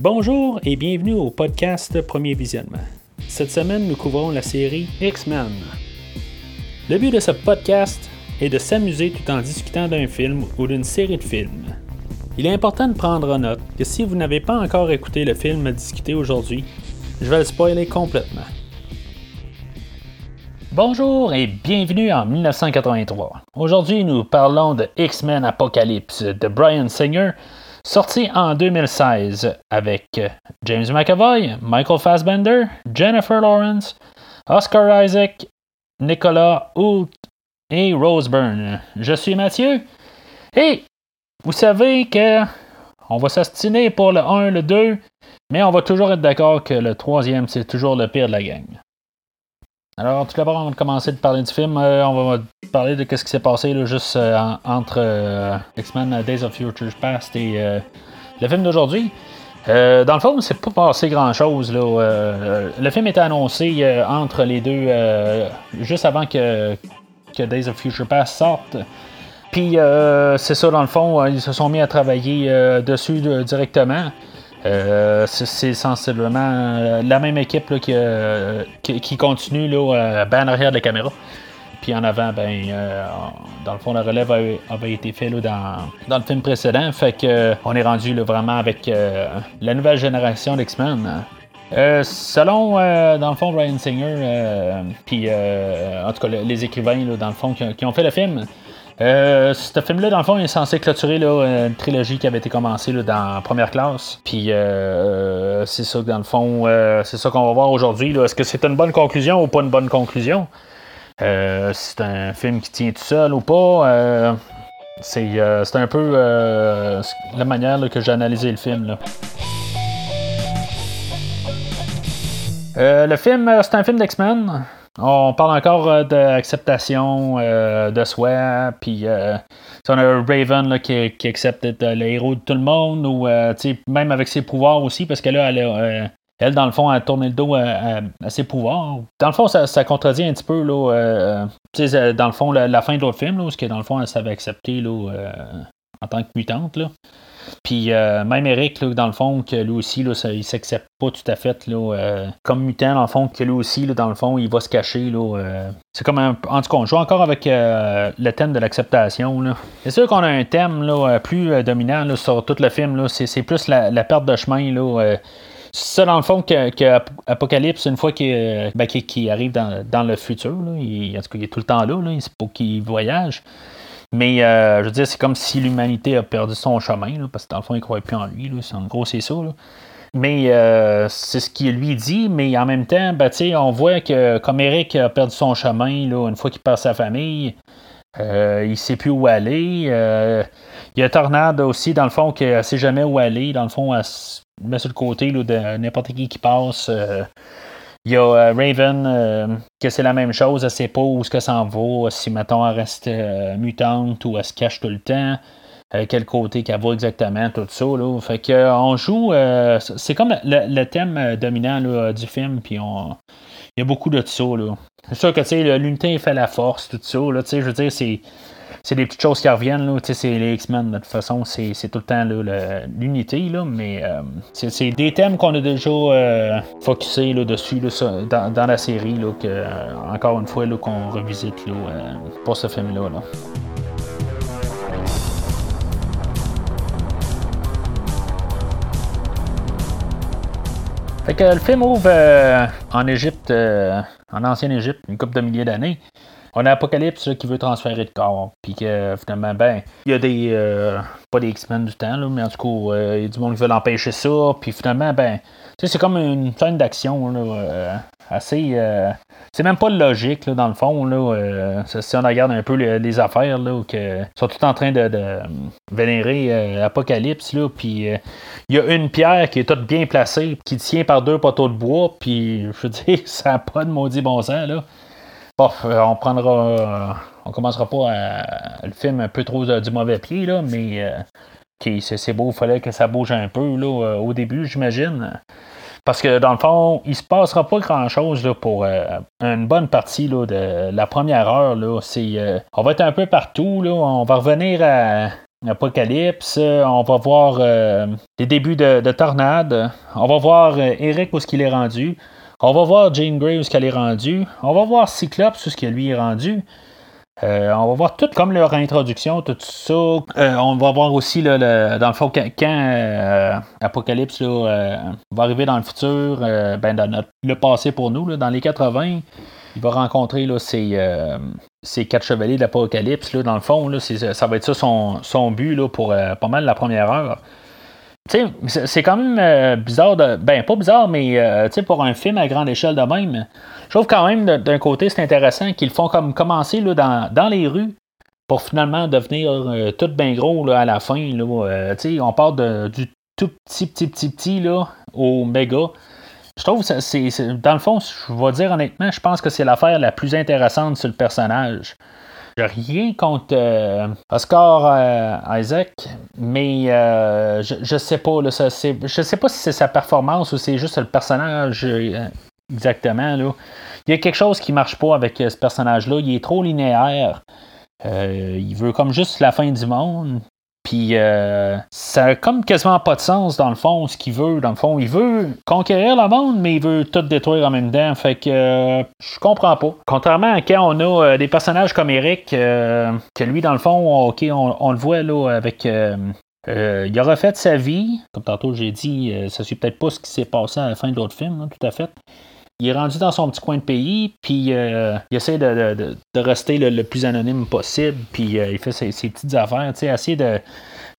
Bonjour et bienvenue au podcast Premier Visionnement. Cette semaine, nous couvrons la série X-Men. Le but de ce podcast est de s'amuser tout en discutant d'un film ou d'une série de films. Il est important de prendre en note que si vous n'avez pas encore écouté le film à discuter aujourd'hui, je vais le spoiler complètement. Bonjour et bienvenue en 1983. Aujourd'hui, nous parlons de X-Men Apocalypse de Brian Singer, sorti en 2016 avec James McAvoy, Michael Fassbender, Jennifer Lawrence, Oscar Isaac, Nicolas Hoult et Rose Byrne. Je suis Mathieu et vous savez que on va s'astiner pour le 1, le 2, mais on va toujours être d'accord que le troisième, c'est toujours le pire de la gang. Alors, tout d'abord, on va commencer de parler du film. Euh, on va parler de ce qui s'est passé là, juste euh, entre euh, X-Men Days of Future Past et le film d'aujourd'hui. dans le fond, c'est pas passé grand chose. Là. le film était annoncé entre les deux juste avant que, que, Days of Future Past sorte. Puis c'est ça, dans le fond, ils se sont mis à travailler dessus directement. Euh, c'est sensiblement euh, la même équipe qui, continue là, ben en arrière de la caméra. Puis en avant, ben, euh, dans le fond, la relève avait, été fait dans, dans, le film précédent. Fait que on est rendu vraiment avec la nouvelle génération d'X-Men. selon, dans le fond, Ryan Singer, puis en tout cas les écrivains, dans le fond, qui, ont fait le film, euh, ce film-là, dans le fond, est censé clôturer une trilogie qui avait été commencée dans première classe. Puis euh, c'est ça dans le fond, euh, c'est ça qu'on va voir aujourd'hui. Est-ce que c'est une bonne conclusion ou pas une bonne conclusion? c'est un film qui tient tout seul ou pas? c'est, un peu la manière que j'ai analysé le film. le film, c'est un film d'X-Men. On parle encore euh, d'acceptation euh, de soi, puis euh, on a Raven qui, accepte d'être le héros de tout le monde, ou même avec ses pouvoirs aussi, parce que là, elle, dans le fond, a tourné le dos à, ses pouvoirs. Dans le fond, ça, contredit un petit peu, dans le fond, la, fin de l'autre film, là, que dans le fond, elle savait accepter là, en tant que mutante. Là. Puis euh, même Eric, dans le fond, que lui aussi, là, il s'accepte pas tout à fait là, euh, comme mutant, dans le fond, que lui aussi, là, dans le fond, il va se cacher. Là, euh. c'est comme un. En tout cas, on joue encore avec le thème de l'acceptation. C'est sûr qu'on a un thème là, plus dominant là, sur tout le film. Là, c'est, plus la, perte de chemin. Là, c'est ça, dans le fond, que, une fois qu'il, ben, arrive dans, le futur, il, en tout cas, il est tout le temps là, là c'est pour qu'il voyage. Mais euh, je veux dire, c'est comme si l'humanité a perdu son chemin, parce que dans le fond, il ne croit plus en lui. en gros, c'est ça. Mais euh, c'est ce qu'il lui dit, mais en même temps, ben, on voit que comme Eric a perdu son chemin une fois qu'il perd sa famille, euh, il ne sait plus où aller. il y a Tornade aussi, dans le fond, qui ne sait jamais où aller. Dans le fond, elle se met sur le côté de n'importe qui qui passe. Il y a euh, Raven, euh, que c'est la même chose, elle sait pas où ce que ça en va, si mettons elle reste euh, mutante ou elle se cache tout le temps, quel côté qu'elle va exactement, tout ça. Là. Fait que on joue, c'est comme le, thème dominant du film, puis on. Il y a beaucoup de ça. C'est sûr que l'unité fait la force, tout ça. Là, je veux dire, c'est c'est des petites choses qui reviennent. Là. C'est les X-Men, de toute façon, c'est, tout le temps l'unité, là, mais euh, c'est, des thèmes qu'on a déjà euh, là, dessus dans, la série, là, que, euh, encore une fois, là, qu'on revisite là, pour ce film-là. Là. Fait que le film ouvre en Égypte, en ancienne Égypte, une couple de milliers d'années. On a Apocalypse qui veut transférer de corps. Puis que finalement, ben, il y a des. Euh, pas des X-Men du temps, là, mais en tout cas, euh, il y a du monde qui veut empêcher ça. Puis finalement, ben, c'est comme une scène d'action, euh, assez. c'est même pas logique, là, dans le fond, là. si on regarde un peu les, affaires, là, que sont tout en train de, vénérer Apocalypse, là. Puis il y a une pierre qui est toute bien placée, qui tient par deux poteaux de bois. Puis, je veux dire, ça n'a pas de maudit bon sens, là. Bon, euh, on prendra. Euh, on commencera pas à, le film un peu trop du mauvais pied, mais euh, c'est beau, il fallait que ça bouge un peu là, au début, j'imagine. Parce que dans le fond, il se passera pas grand chose pour une bonne partie de la première heure. Là, on va être un peu partout. Là, on va revenir à, Apocalypse. On va voir les débuts de, de, Tornade. On va voir Eric où ce qu'il est rendu. On va voir Jane Grey ce qu'elle est rendue. On va voir Cyclops où ce qu'il lui est rendu. Euh, on va voir tout comme leur introduction, tout ça. Euh, on va voir aussi, dans le fond, quand, euh, Apocalypse va arriver dans le futur, ben, dans le passé pour nous, dans les 80, il va rencontrer là, ces, quatre chevaliers d'Apocalypse. Dans le fond, ça va être ça son, but là, pour pas mal la première heure. C'est quand même bizarre, de, ben pas bizarre, mais pour un film à grande échelle de même, je trouve quand même d'un côté, c'est intéressant qu'ils font comme commencer là, dans, les rues pour finalement devenir euh, tout bien gros là, à la fin. Euh, on part de, du tout petit, petit, petit, petit là, au méga. Je trouve que c'est, dans le fond, je vais dire honnêtement, je pense que c'est l'affaire la plus intéressante sur le personnage. Rien contre euh, Oscar Isaac, mais je, je sais pas. Je sais pas si c'est sa performance ou c'est juste le personnage exactement. Il y a quelque chose qui marche pas avec euh, ce personnage-là. Il est trop linéaire. Euh, il veut comme juste la fin du monde. Puis euh, ça a comme quasiment pas de sens dans le fond, ce qu'il veut. Dans le fond, il veut conquérir le monde, mais il veut tout détruire en même temps. Fait que je comprends pas. Contrairement à quand on a des personnages comme Eric, que lui, dans le fond, ok, on, le voit là avec. il a refait sa vie. Comme tantôt j'ai dit, ça suit peut-être pas ce qui s'est passé à la fin de l'autre film, hein, tout à fait il est rendu dans son petit coin de pays, puis euh, il essaie de, rester le, plus anonyme possible, puis euh, il fait ses, petites affaires, tu sais, essayer de,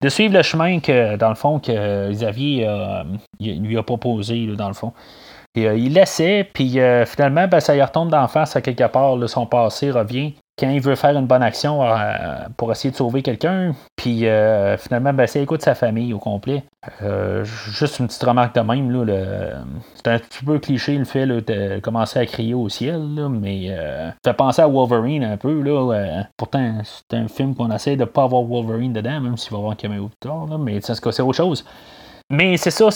suivre le chemin que, dans le fond, que Xavier euh, lui a proposé, dans le fond. Et, il laissait, puis finalement, ben, ça y retombe d'en face à quelque part, son passé revient quand il veut faire une bonne action euh, pour essayer de sauver quelqu'un, puis euh, finalement, ben, c'est écoute sa famille au complet. Euh, juste une petite remarque de même, là, c'est un petit peu cliché le fait de commencer à crier au ciel, mais ça fait penser à Wolverine un peu. Là, pourtant, c'est un film qu'on essaie de pas avoir Wolverine dedans, même s'il va avoir un caméo plus tard, mais c'est autre chose. Mais c'est ça.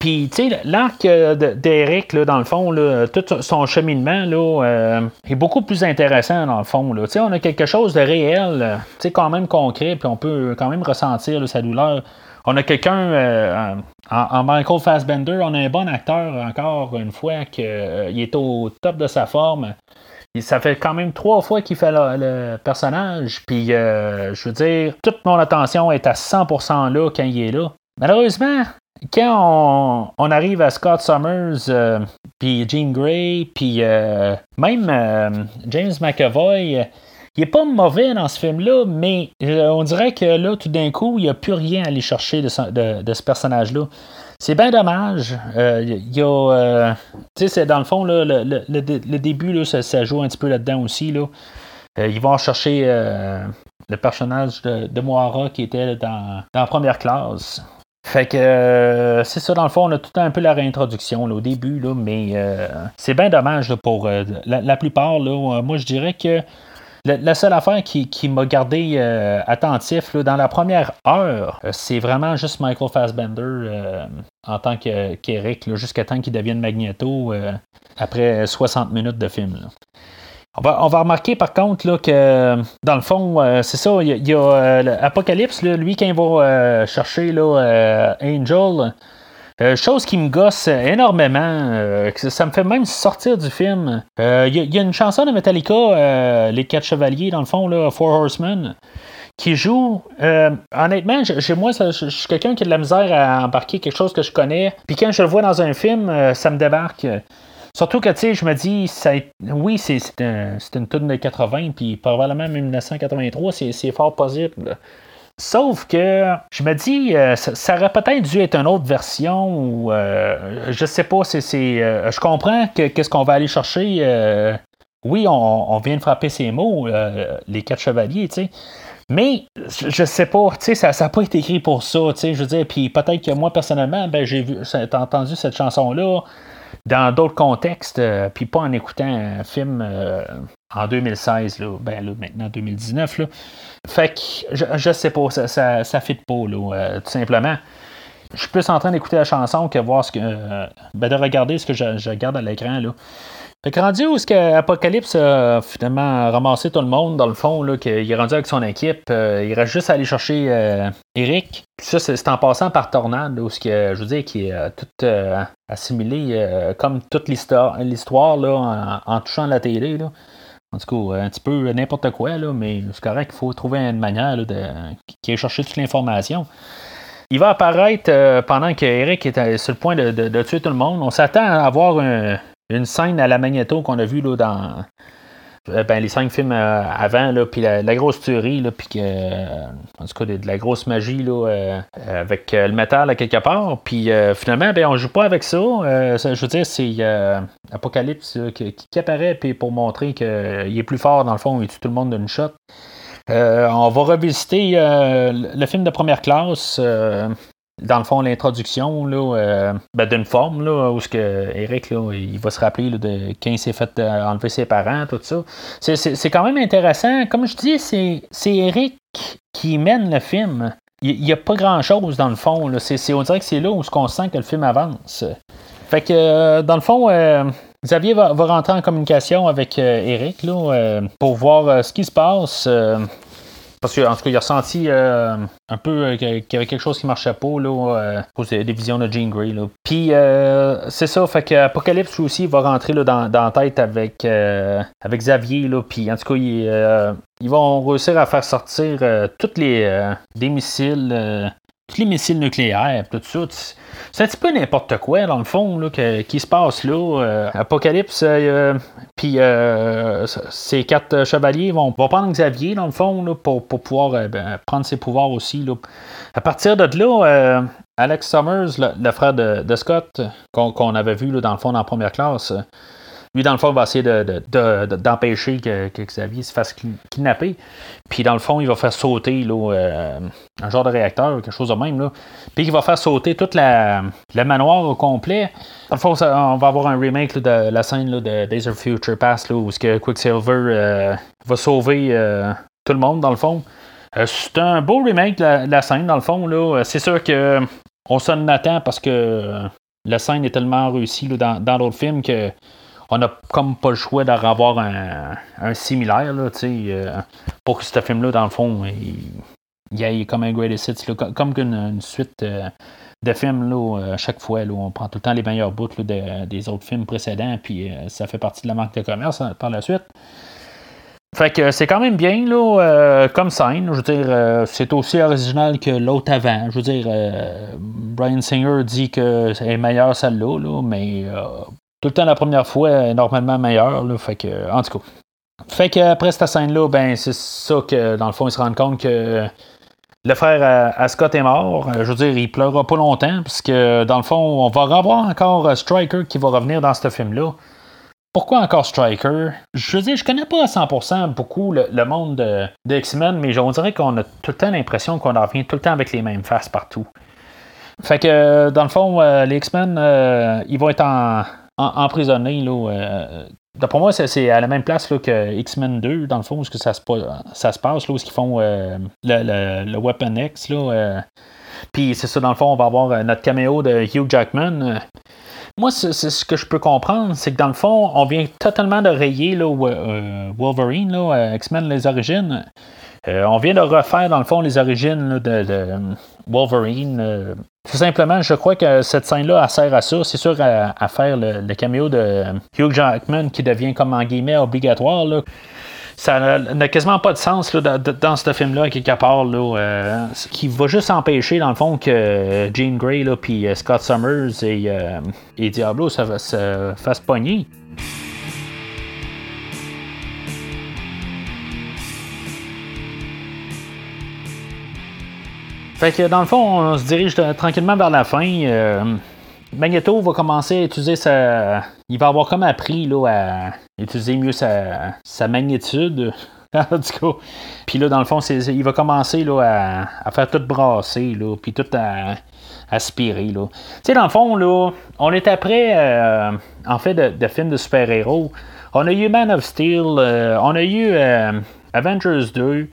Puis, tu sais, l'arc euh, d'Eric, dans le fond, là, tout son cheminement là, euh, est beaucoup plus intéressant, dans le fond. Sais, on a quelque chose de réel, euh, quand même concret, puis on peut quand même ressentir sa douleur. On a quelqu'un en, Michael Fassbender, on a un bon acteur, encore une fois, qu'il est au top de sa forme. ça fait quand même trois fois qu'il fait le, personnage. Puis, je veux dire, toute mon attention est à 100% là quand il est là. Malheureusement, quand on, arrive à Scott Summers, euh, puis Jean Grey, puis euh, même euh, James McAvoy, il est pas mauvais dans ce film-là, mais on dirait que là, tout d'un coup, il n'y a plus rien à aller chercher de, ce personnage-là. C'est bien dommage. Tu sais, dans le fond, là, le, début, là, ça, joue un petit peu là-dedans aussi. Là. ils vont chercher le personnage de, Moira qui était dans, dans la première classe. Fait que euh, c'est ça, dans le fond, on a tout un peu la réintroduction au début, là, mais euh, c'est bien dommage pour euh, la, plupart. Là, moi, je dirais que la, seule affaire qui, m'a gardé attentif dans la première heure, c'est vraiment juste Michael Fassbender en tant qu'Eric, jusqu'à temps qu'il devienne Magneto après 60 minutes de film. On va, remarquer par contre là, que dans le fond, euh, c'est ça, il y a, euh, Apocalypse, lui, quand il va euh, chercher Angel, chose qui me gosse énormément, ça me fait même sortir du film. Il y, a une chanson de Metallica, Les Quatre Chevaliers, dans le fond, Four Horsemen, qui joue. honnêtement, chez moi, je suis quelqu'un qui a de la misère à embarquer quelque chose que je connais. Puis quand je le vois dans un film, ça me débarque. Surtout que, tu sais, je me dis, oui, c'est un, une tune de 80, puis probablement 1983, c'est fort possible. Sauf que je me dis, euh, ça, aurait peut-être dû être une autre version ou euh, je sais pas, c'est. Euh, je comprends que qu'est-ce qu'on va aller chercher. oui, on, vient de frapper ces mots, les quatre chevaliers, tu sais. Mais je, sais pas, tu sais, ça n'a pas été écrit pour ça, tu sais, je veux dire, puis peut-être que moi personnellement, ben j'ai vu, entendu cette chanson-là dans d'autres contextes, euh, puis pas en écoutant un film euh, en 2016, là, ben là, maintenant 2019. Là. Fait que je, je sais pas, ça, ça, ça fit pas, là, euh, tout simplement. Je suis plus en train d'écouter la chanson que voir ce que. ben de regarder ce que je, je regarde à l'écran. là. Fait que rendu où est-ce qu'Apocalypse a finalement ramassé tout le monde, dans le fond, là, qu'il est rendu avec son équipe, il reste juste à aller chercher Eric. Ça, c'est en passant par Tornade, où ce que, je veux dire, qui est tout assimilé, comme toute l'histoire, en, touchant la télé. En tout cas, un petit peu n'importe quoi, là, mais c'est correct qu'il faut trouver une manière là, de, qui ait cherché toute l'information. Il va apparaître pendant qu'Eric est sur le point de, tuer tout le monde. On s'attend à avoir un, une scène à la Magneto qu'on a vue dans euh, ben, les cinq films euh, avant, puis la, grosse tuerie, puis que, en tout cas, de, la grosse magie là, euh, avec le métal à quelque part. Puis finalement, ben, on joue pas avec ça. je veux dire, c'est Apocalypse qui, apparaît puis pour montrer qu'il est plus fort, dans le fond, il tue tout le monde d'une shot. on va revisiter le film de première classe dans le fond, l'introduction euh, ben, d'une forme là, où ce que Eric là, il va se rappeler de quand il s'est fait euh, enlever ses parents, tout ça. C'est quand même intéressant. Comme je dis, c'est Eric qui mène le film. Il n'y a pas grand chose dans le fond. On dirait que c'est là où on sent que le film avance. Fait que euh, dans le fond, Xavier va, rentrer en communication avec Eric là, pour voir ce qui se passe. Parce qu'en tout cas, il a ressenti euh, un peu euh, qu'il y avait quelque chose qui marchait pas là, euh, pour des visions de Jean Grey. Là. Puis c'est ça, fait qu'Apocalypse aussi va rentrer là, dans, dans la tête avec, avec Xavier. Là, puis en tout cas, ils vont réussir à faire sortir tous les des missiles les missiles nucléaires, tout ça. C'est un petit peu n'importe quoi, dans le fond, là, qui se passe là. Euh, Apocalypse, euh, puis euh, ces quatre chevaliers vont, prendre Xavier, dans le fond, là, pour, pouvoir ben, prendre ses pouvoirs aussi. Là. À partir de là, Alex Summers, le, frère de, Scott, qu'on avait vu dans le fond dans la première classe, lui, dans le fond, va essayer d'empêcher que, Xavier se fasse kidnapper. Puis, dans le fond, il va faire sauter là, euh, un genre de réacteur, quelque chose de même. Là. Puis, il va faire sauter toute la, le manoir au complet. Dans le fond, on va avoir un remake de la scène de Days of Future Past, là, où Quicksilver euh, va sauver euh, tout le monde, dans le fond. c'est un beau remake de la, scène, dans le fond. Là. C'est sûr que on s'en attend parce que la scène est tellement réussie dans, dans l'autre film que on n'a comme pas le choix d'en avoir un, similaire, là, euh, pour que ce film-là, dans le fond, il, y ait comme un greatest hits, comme une, suite euh, de films, là, à chaque fois, on prend tout le temps les meilleurs bouts des autres films précédents, puis euh, ça fait partie de la marque de commerce hein, par la suite. Fait que c'est quand même bien là, comme scène. Je veux dire, c'est aussi original que l'autre avant. Je veux dire, Brian Singer dit que c'est meilleur celle-là, là, mais tout le temps la première fois est normalement meilleure. Là, fait que, en tout cas. Fait qu'après cette scène-là, ben c'est ça que dans le fond, ils se rendent compte que le frère à, Scott est mort. Je veux dire, il pleurera pas longtemps, parce que dans le fond, on va revoir encore Striker qui va revenir dans ce film-là. Pourquoi encore Striker? Je veux dire, je connais pas à 100% beaucoup le, monde de, X-Men, mais on dirait qu'on a tout le temps l'impression qu'on en revient tout le temps avec les mêmes faces partout. Fait que, dans le fond, euh, les X-Men, euh, ils vont être en, emprisonné. Là, euh, D'après moi, c'est à la même place là, que X-Men 2, dans le fond, où que ça, se, passe, là, où ils font euh, le, Weapon X. Euh. Puis c'est ça, dans le fond, on va avoir notre caméo de Hugh Jackman. Moi, c'est, ce que je peux comprendre, c'est que dans le fond, on vient totalement de rayer là, Wolverine, là, X-Men les origines. on vient de refaire, dans le fond, les origines de, Wolverine. Tout simplement, je crois que cette scène-là, sert à ça. C'est sûr à, faire le, caméo de Hugh Jackman qui devient comme en guillemets obligatoire. Ça n'a quasiment pas de sens dans ce film-là, quelque part, là, euh, qui va juste empêcher, dans le fond, que Jean Grey puis euh, Scott Summers et, euh, et Diablo se, se fassent pogner. Fait que dans le fond, on se dirige tranquillement vers la fin. Euh, Magneto va commencer à utiliser sa. Il va avoir comme appris là, à utiliser mieux sa, sa magnitude. en tout cas. Puis là, dans le fond, il va commencer là, à, faire tout brasser, là, puis tout à, aspirer. Tu sais, dans le fond, là, on est après, euh, en fait, de, films de super-héros. On a eu Man of Steel, euh, on a eu Avengers 2.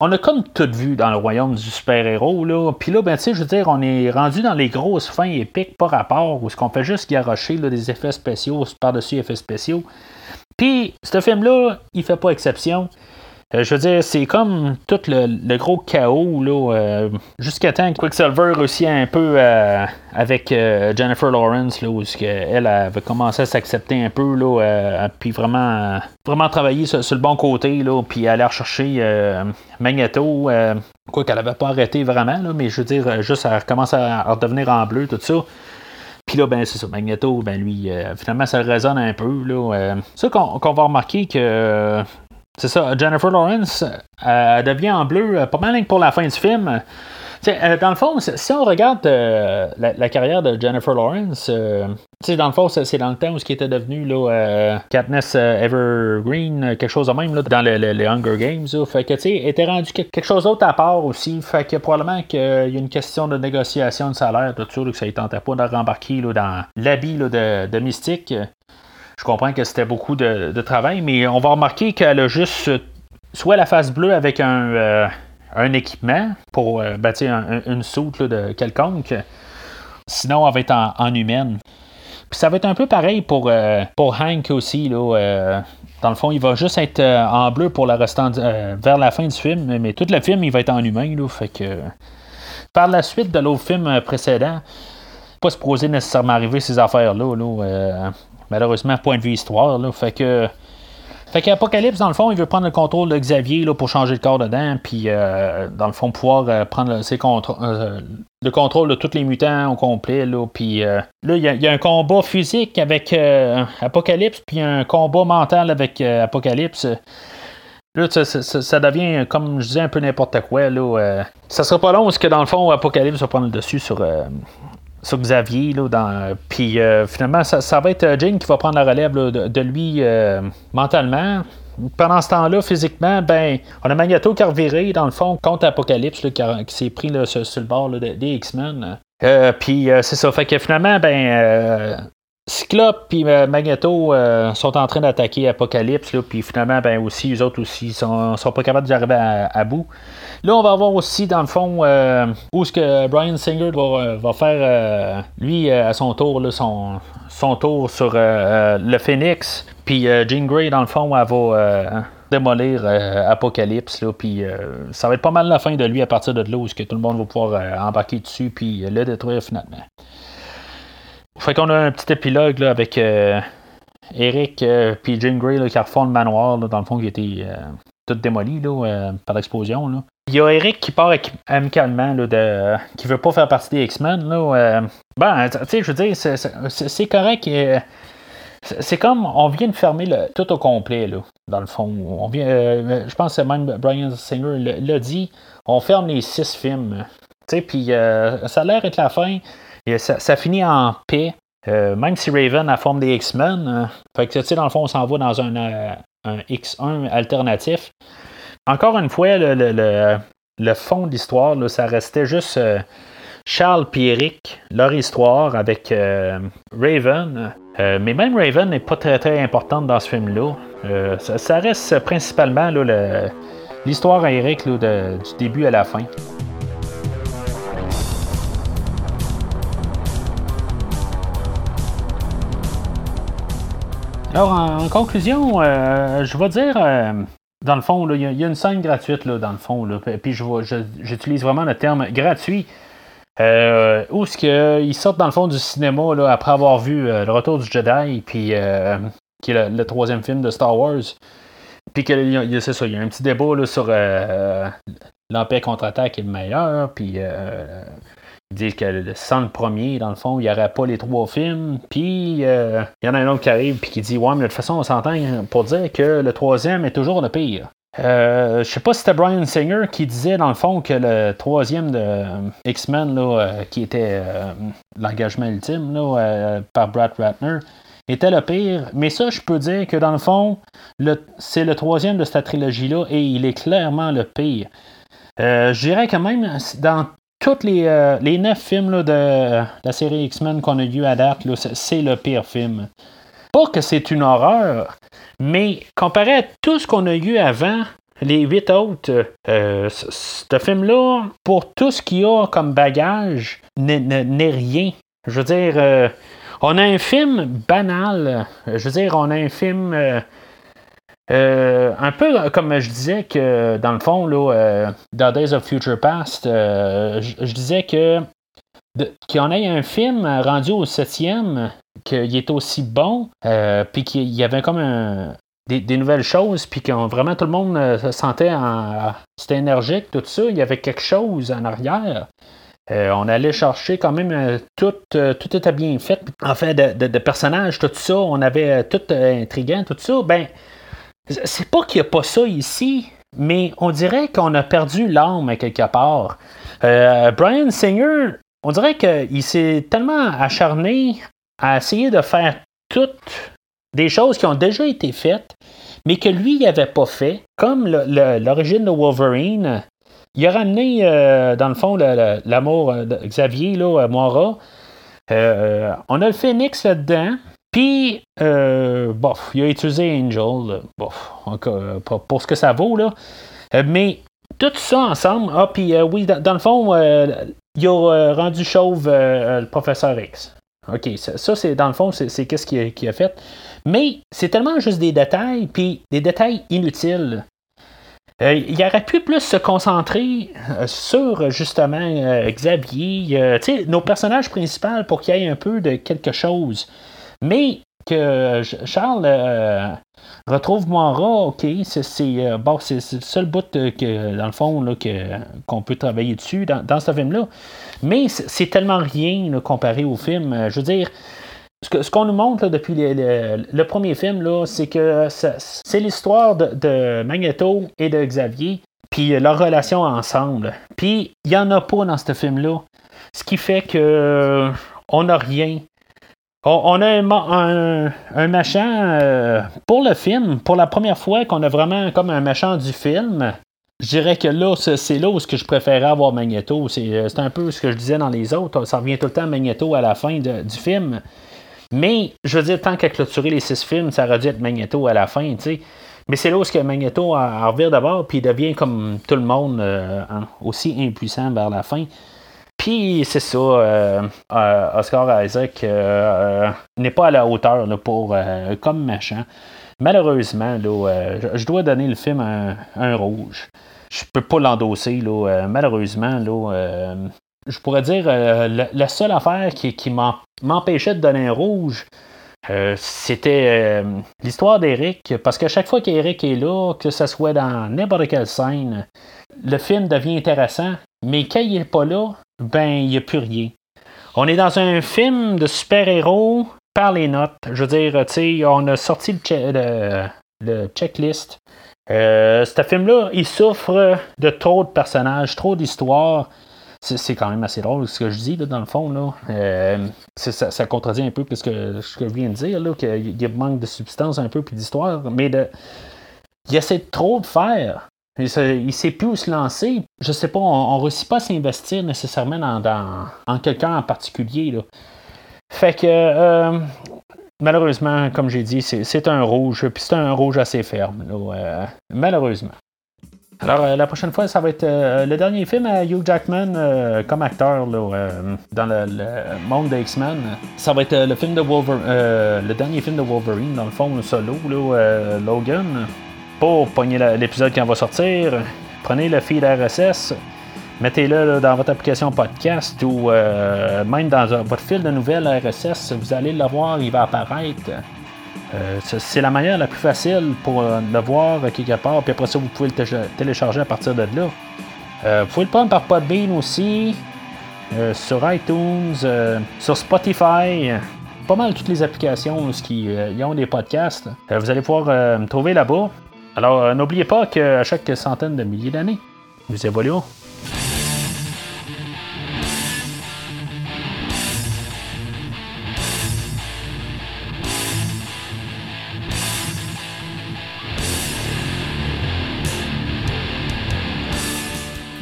On a comme tout vu dans le royaume du super-héros, là. Puis là, ben, tu sais, je veux dire, on est rendu dans les grosses fins épiques par rapport où ce qu'on fait juste garrocher là, des effets spéciaux par-dessus effets spéciaux. Puis, ce film-là, il fait pas exception. Euh, je veux dire, c'est comme tout le, gros chaos, là, euh, jusqu'à temps que Quicksilver réussit un peu euh, avec Jennifer Lawrence, là, où elle avait commencé à s'accepter un peu, là, puis vraiment, vraiment travailler sur, le bon côté, là, puis aller rechercher Magneto, quoi qu'elle avait pas arrêté vraiment, là, mais je veux dire, juste à recommencer à, redevenir en bleu, tout ça. Puis là, ben, c'est ça, Magneto, ben lui, finalement, ça résonne un peu. Là, ça qu'on va remarquer que c'est ça, Jennifer Lawrence euh, devient en bleu euh, pas mal pour la fin du film. Euh, dans le fond, si on regarde la, carrière de Jennifer Lawrence, dans le fond, c'est dans le temps où ce qui était devenu là, Katniss Evergreen, quelque chose de même là, dans les Hunger Games. fait que, tu sais, était rendu quelque chose d'autre à part aussi. Fait que probablement qu'il y a une question de négociation de salaire, tout ça, que ça ne tentait pas de rembarquer dans l'habit de, de Mystique. Je comprends que c'était beaucoup de, travail, mais on va remarquer qu'elle a juste soit la face bleue avec un, euh, équipement pour euh, bâtir une soute de quelconque, sinon elle va être en, humaine. Puis ça va être un peu pareil pour, euh, Hank aussi. Là, dans le fond, il va juste être en bleu pour vers la fin du film, mais tout le film, il va être en humain. Là, fait que, par la suite de l'autre film précédent, pas se poser nécessairement arriver ces affaires-là. Là, Malheureusement, point de vue histoire. Là, fait que. Fait qu'Apocalypse, dans le fond, il veut prendre le contrôle de Xavier là, pour changer le corps dedans, puis euh, dans le fond, pouvoir euh, prendre ses euh, le contrôle de tous les mutants au complet. Là, puis là, il y, a un combat physique avec Apocalypse, puis un combat mental avec Apocalypse. Là, ça, devient, comme je disais, un peu n'importe quoi. Là, ça sera pas long parce que dans le fond, Apocalypse va prendre le dessus sur, sur Xavier. Là, dans, puis euh, finalement, ça, va être euh, Jane qui va prendre la relève de, lui euh, mentalement. Pendant ce temps-là, physiquement, ben, on a Magneto qui a reviré, dans le fond, contre Apocalypse, qui, s'est pris sur, le bord des X-Men. puis c'est ça. Fait que finalement, ben, Cyclope et euh, Magneto sont en train d'attaquer Apocalypse, puis finalement, ben aussi, les autres aussi sont, sont pas capables d'y arriver à, bout. Là, on va voir aussi, dans le fond, euh, où ce que Brian Singer va, faire, lui, à son tour, son, son tour sur le Phoenix, puis Jean Grey, dans le fond, elle va démolir Apocalypse, puis ça va être pas mal la fin de lui à partir de là, où que tout le monde va pouvoir embarquer dessus, puis le détruire finalement. Fait qu'on a un petit épilogue là, avec euh, Eric puis Jane Grey qui refont le manoir, dans le fond, qui était euh, tout démoli là, par l'explosion. Il y a Eric qui part amicalement, là, de, qui veut pas faire partie des X-Men. ben, tu sais, je veux dire, c'est correct. c'est comme on vient de fermer tout au complet, là, dans le fond. On vient, je pense que même Brian Singer l'a dit. On ferme les six films. Puis ça a l'air d'être la fin ça, finit en paix. Euh, même si Raven a forme des X-Men, euh, fait que, tu sais, dans le fond, on s'en va dans un, euh, X1 alternatif. Encore une fois, le, fond de l'histoire, ça restait juste Charles et Eric, leur histoire avec Raven. mais même Raven n'est pas très très importante dans ce film-là. Ça, reste principalement l'histoire à Eric du début à la fin. Alors, en, conclusion, euh, je vais dire, euh, dans le fond, il y, a une scène gratuite, là, dans le fond, là, puis j'utilise vraiment le terme gratuit. Euh, où est-ce qu'ils sortent dans le fond du cinéma là, après avoir vu Le Retour du Jedi, puis qui est le, troisième film de Star Wars. Puis c'est ça, il y a un petit débat là, sur l'Empire contre-attaque est le meilleur, puis ils disent que sans le premier, dans le fond, il n'y aurait pas les trois films. Puis euh, il y en a un autre qui arrive puis qui dit Ouais, mais de toute façon, on s'entend pour dire que le troisième est toujours le pire. Euh, je sais pas si c'était Brian Singer qui disait dans le fond que le troisième de X-Men, euh, qui était l'engagement ultime par Brad Ratner, était le pire. Mais ça, je peux dire que dans le fond, c'est le troisième de cette trilogie-là et il est clairement le pire. je dirais que même dans tous les, euh, les neuf films de la série X-Men qu'on a eu à date, c'est le pire film. Pas que c'est une horreur, mais comparé à tout ce qu'on a eu avant, les huit autres, euh, ce film-là, pour tout ce qu'il y a comme bagage, n'est rien. Je veux dire, euh, on a un film banal. Je veux dire, on a un film un peu comme je disais que dans le fond, là, dans Days of Future Past, je, disais que qu'il y en ait un film rendu au septième, qu'il est aussi bon, puis qu'il y avait comme un, des, nouvelles choses, puis que vraiment tout le monde euh, se sentait en, c'était énergique, tout ça. Il y avait quelque chose en arrière. Euh, on allait chercher quand même euh, tout, tout était bien fait. En fait, de, personnages, tout ça, on avait tout intriguant, tout ça. Ben, c'est pas qu'il n'y a pas ça ici, mais on dirait qu'on a perdu l'âme quelque part. Brian Singer, on dirait qu'il s'est tellement acharné à essayer de faire tout des choses qui ont déjà été faites, mais que lui, il n'avait pas fait, comme l'origine de Wolverine. Il a ramené, euh, dans le fond, l'amour de Xavier, Moira. Euh, on a le Phoenix là-dedans. Puis, euh, bof, il a utilisé Angel, bof, pour, ce que ça vaut, là. mais tout ça ensemble, ah, puis oui, dans, le fond, il a rendu chauve le professeur X. OK, ça, c'est dans le fond, c'est qu'est-ce qu'il a, fait. Mais c'est tellement juste des détails, puis des détails inutiles. Euh, il aurait pu plus se concentrer euh, sur justement euh, Xavier, nos personnages principaux pour qu'il y ait un peu de quelque chose. Mais que Charles retrouve Moira, ok, c'est bon, c'est le seul bout que, dans le fond qu'on peut travailler dessus dans, ce film-là. Mais c'est tellement rien comparé au film. Je veux dire, ce qu'on nous montre depuis le, premier film, c'est que c'est l'histoire de, Magneto et de Xavier, puis leur relation ensemble. Puis il n'y en a pas dans ce film-là. Ce qui fait que euh, on n'a rien. On, a un, un, machin euh, pour le film, pour la première fois qu'on a vraiment comme un machin du film. Je dirais que là, c'est là où ce que je préférais avoir Magneto. Euh, c'est un peu ce que je disais dans les autres. Ça revient tout le temps Magneto à la fin du film. Mais, je veux dire, tant qu'à clôturer les six films, ça aurait dû être Magneto à la fin. Mais c'est là où que Magneto en revient d'abord, puis il devient comme tout le monde, euh, aussi impuissant vers la fin. Puis c'est ça, euh, euh, Oscar Isaac n'est pas à la hauteur pour comme machin. Malheureusement, je dois donner le film un, rouge. Je peux pas l'endosser, malheureusement. Je pourrais dire, euh, la, seule affaire qui, m'empêchait de donner un rouge, euh, c'était euh, l'histoire d'Eric. Parce que chaque fois qu'Eric est là, que ce soit dans n'importe quelle scène, le film devient intéressant. Mais quand il n'est pas là, ben, il n'y a plus rien. On est dans un film de super-héros par les notes. Je veux dire, tu sais, on a sorti le, checklist. ce film-là, il souffre de trop de personnages, trop d'histoires c'est quand même assez drôle ce que je dis, dans le fond. Là. Euh, ça, contredit un peu ce que, je viens de dire, qu'il manque de substance un peu puis d'histoire, mais de, il essaie trop de faire. Il ne sait plus où se lancer. Je sais pas, on ne réussit pas à s'investir nécessairement dans, en quelqu'un en particulier. Là. Fait que, euh, malheureusement, comme j'ai dit, c'est un rouge, puis c'est un rouge assez ferme. Euh, malheureusement. Alors, euh, la prochaine fois, ça va être le dernier film à Hugh Jackman comme acteur dans le, monde des X-Men. Ça va être le film de Wolverine, le dernier film de Wolverine, dans le fond, le solo, Logan. Pour pogner l'épisode qui en va sortir, prenez le feed RSS, mettez-le dans votre application podcast ou même dans votre fil de nouvelles RSS, vous allez le voir, il va apparaître. Euh, c'est la manière la plus facile pour euh, le voir quelque part, puis après ça, vous pouvez le télécharger à partir de là. Euh, vous pouvez le prendre par Podbean aussi, sur iTunes, sur Spotify, pas mal toutes les applications qui ont des podcasts. vous allez pouvoir me trouver là-bas. Alors, n'oubliez pas qu'à chaque centaine de milliers d'années, nous évoluons.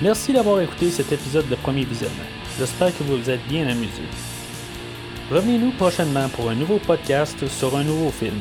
Merci d'avoir écouté cet épisode de premier visionnement. J'espère que vous vous êtes bien amusé. Revenez-nous prochainement pour un nouveau podcast sur un nouveau film.